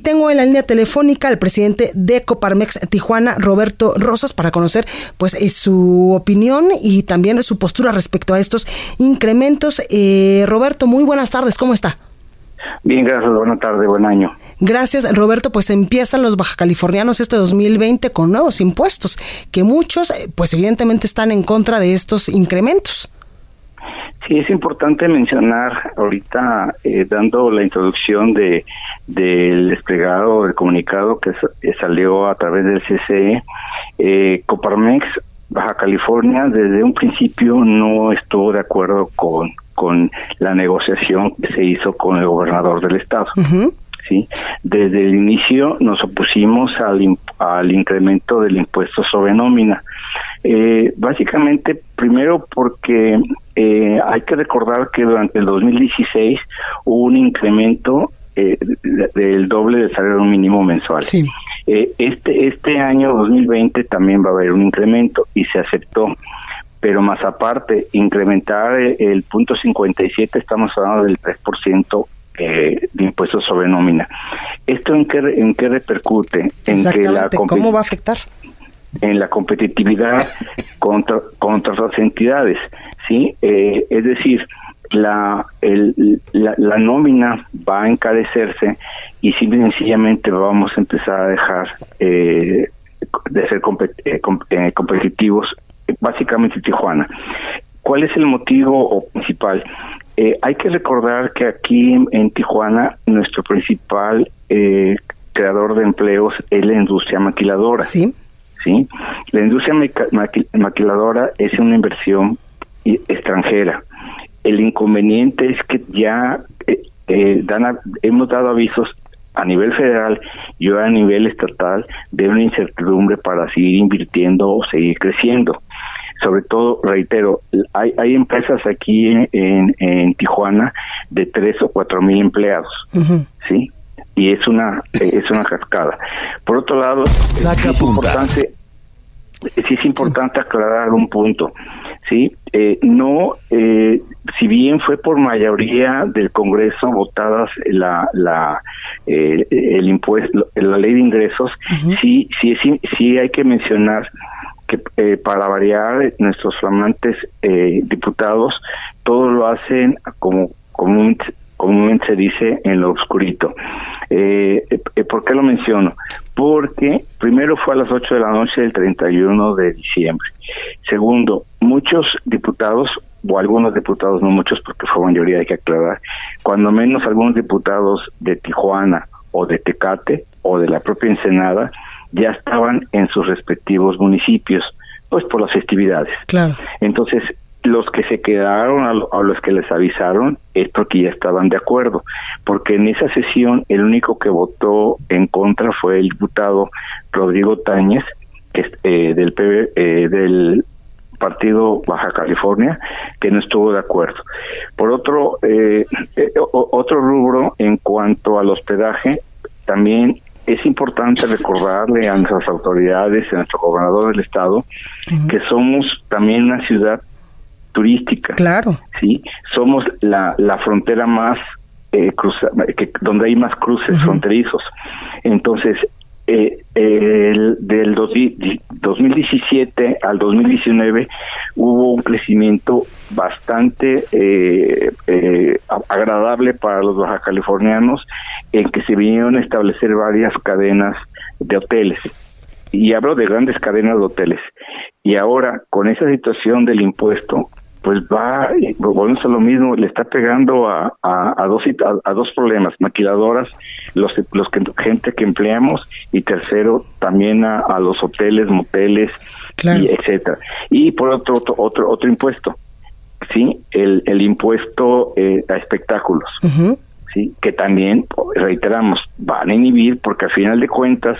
Y tengo en la línea telefónica al presidente de Coparmex Tijuana, Roberto Rosas, para conocer pues eh, su opinión y también su postura respecto a estos incrementos. Eh, Roberto, muy buenas tardes, ¿cómo está? Bien, gracias, buena tarde, buen año. Gracias, Roberto. Pues empiezan los baja californianos este 2020 con nuevos impuestos, que muchos, eh, pues evidentemente están en contra de estos incrementos. Sí, es importante mencionar ahorita, eh, dando la introducción de del desplegado del comunicado que salió a través del CCE, eh, Coparmex Baja California desde un principio no estuvo de acuerdo con, con la negociación que se hizo con el gobernador del estado. ¿sí? Desde el inicio nos opusimos al, al incremento del impuesto sobre nómina. Eh, básicamente, primero porque eh, hay que recordar que durante el 2016 hubo un incremento eh, del doble del salario mínimo mensual. Sí. Eh, este, este año 2020 también va a haber un incremento y se aceptó. Pero más aparte, incrementar el punto 57, estamos hablando del 3% eh, de impuestos sobre nómina. ¿Esto en qué, en qué repercute? En que la ¿Cómo va a afectar? En la competitividad contra, contra otras entidades, ¿sí? Eh, es decir, la, el, la, la, nómina va a encarecerse y simple y sencillamente vamos a empezar a dejar eh, de ser eh, eh, competitivos, básicamente Tijuana. ¿Cuál es el motivo principal? Eh, hay que recordar que aquí en, Tijuana nuestro principal eh, creador de empleos es la industria maquiladora. Sí. ¿Sí? La industria maquiladora es una inversión extranjera el inconveniente es que ya eh, eh, dan hemos dado avisos a nivel federal y a nivel estatal de una incertidumbre para seguir invirtiendo o seguir creciendo. Sobre todo, reitero, hay, hay empresas aquí en, en, Tijuana de tres o cuatro mil empleados, ¿sí? Y es una es una cascada. Por otro lado, es importante sí es importante aclarar un punto, sí, eh, no, eh, si bien fue por mayoría del Congreso votadas la la eh, el impuesto, la ley de ingresos, sí sí sí hay que mencionar que para variar nuestros flamantes diputados todos lo hacen como comúnmente se dice en lo oscurito. Eh, ¿Por qué lo menciono? porque primero fue a las 8 de la noche del 31 de diciembre. Segundo, muchos diputados, o algunos diputados, no muchos porque fue mayoría, hay que aclarar, cuando menos algunos diputados de Tijuana o de Tecate o de la propia Ensenada ya estaban en sus respectivos municipios, pues por las festividades. Claro. Entonces, los que se quedaron a, los que les avisaron es porque ya estaban de acuerdo, porque en esa sesión el único que votó en contra fue el diputado Rodrigo Táñez, que eh, del eh, del partido Baja California, que no estuvo de acuerdo. Por otro eh, eh otro rubro en cuanto al hospedaje, también es importante recordarle a nuestras autoridades, a nuestro gobernador del estado, que somos también una ciudad turística. Claro. Sí, somos la, la frontera más eh, que, donde hay más cruces fronterizos. Entonces, eh, el, del 2017 al 2019 hubo un crecimiento bastante eh, eh, agradable para los baja californianos en que se vinieron a establecer varias cadenas de hoteles. Y hablo de grandes cadenas de hoteles. Y ahora, con esa situación del impuesto, pues va, volvemos a lo mismo, le está pegando a, a, dos a, dos problemas, maquiladoras, los los que gente que empleamos y tercero también a, los hoteles, moteles, y etcétera. Y por otro otro otro impuesto, sí, el el impuesto eh, a espectáculos. sí, que también reiteramos van a inhibir porque al final de cuentas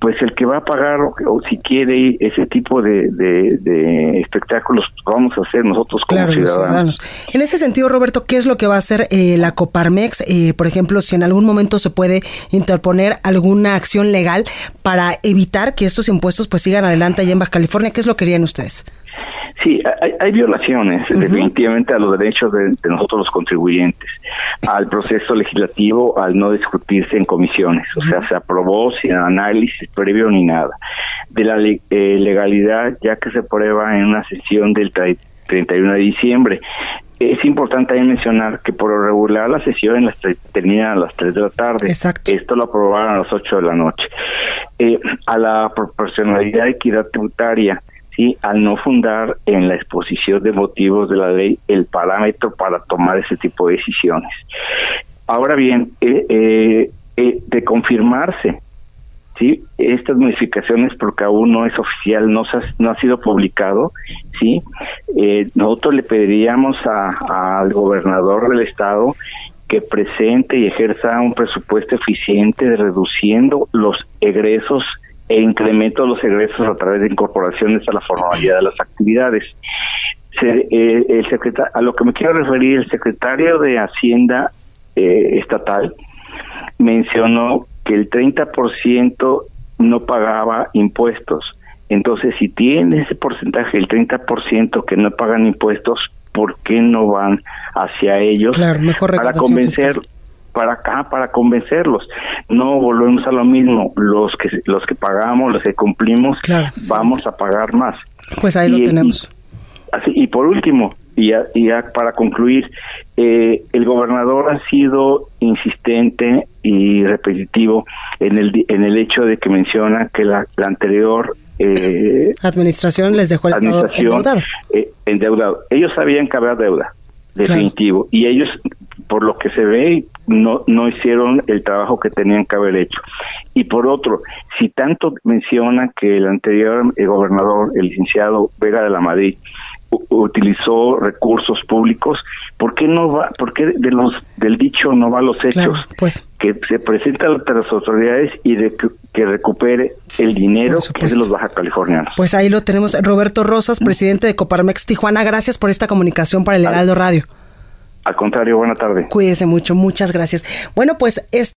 pues el que va a pagar o, si quiere ese tipo de, de, espectáculos vamos a hacer nosotros como ciudadanos. En ese sentido, Roberto, ¿qué es lo que va a hacer eh, la Coparmex? Eh, por ejemplo, si en algún momento se puede interponer alguna acción legal para evitar que estos impuestos pues sigan adelante allá en Baja California, ¿qué es lo que querían ustedes? Sí, hay, violaciones definitivamente a los derechos de, nosotros los contribuyentes, al proceso legislativo al no discutirse en comisiones, o sea, se aprobó sin análisis previo ni nada. De la eh, legalidad ya que se prueba en una sesión del 31 de diciembre. Es importante ahí mencionar que por regular la sesión las termina a las 3 de la tarde. Exacto. Esto lo aprobaron a las 8 de la noche. Eh, a la proporcionalidad y equidad tributaria, ¿sí? al no fundar en la exposición de motivos de la ley el parámetro para tomar ese tipo de decisiones. Ahora bien, eh, eh, eh, de confirmarse sí estas modificaciones porque aún no es oficial no ha, no ha sido publicado sí nosotros le pediríamos al gobernador del estado que presente y ejerza un presupuesto eficiente reduciendo los egresos e incremento los egresos a través de incorporaciones a la formalidad de las actividades. Eh, el secretario, a lo que me quiero referir, el secretario de Hacienda eh, estatal mencionó que el 30% no pagaba impuestos. Entonces, si tiene ese porcentaje, el 30% que no pagan impuestos, ¿por qué no van hacia ellos para convencer para acá para convencerlos. No volvemos a lo mismo, los que los que pagamos, los que cumplimos, vamos a pagar más. Pues ahí lo tenemos. Y, así, y por último, y ya, para concluir, eh, el gobernador ha sido insistente y repetitivo en el en el hecho de que menciona que la, anterior eh, administración les dejó el estado endeudado. Eh, endeudado. Ellos sabían que había deuda, definitivo, y ellos por lo que se ve, no, no hicieron el trabajo que tenían que haber hecho. Y por otro, si tanto menciona que el anterior gobernador, el licenciado Vega de la Madrid, utilizó recursos públicos, ¿por qué no va, por qué de los del dicho no va a los hechos? pues que se presenta ante las autoridades y de que, recupere el dinero que es de los baja californianos. Pues ahí lo tenemos, Roberto Rosas, presidente de Coparmex Tijuana, gracias por esta comunicación para el Heraldo Radio. Al contrario, buena tarde. Cuídese mucho, muchas gracias. Bueno, pues este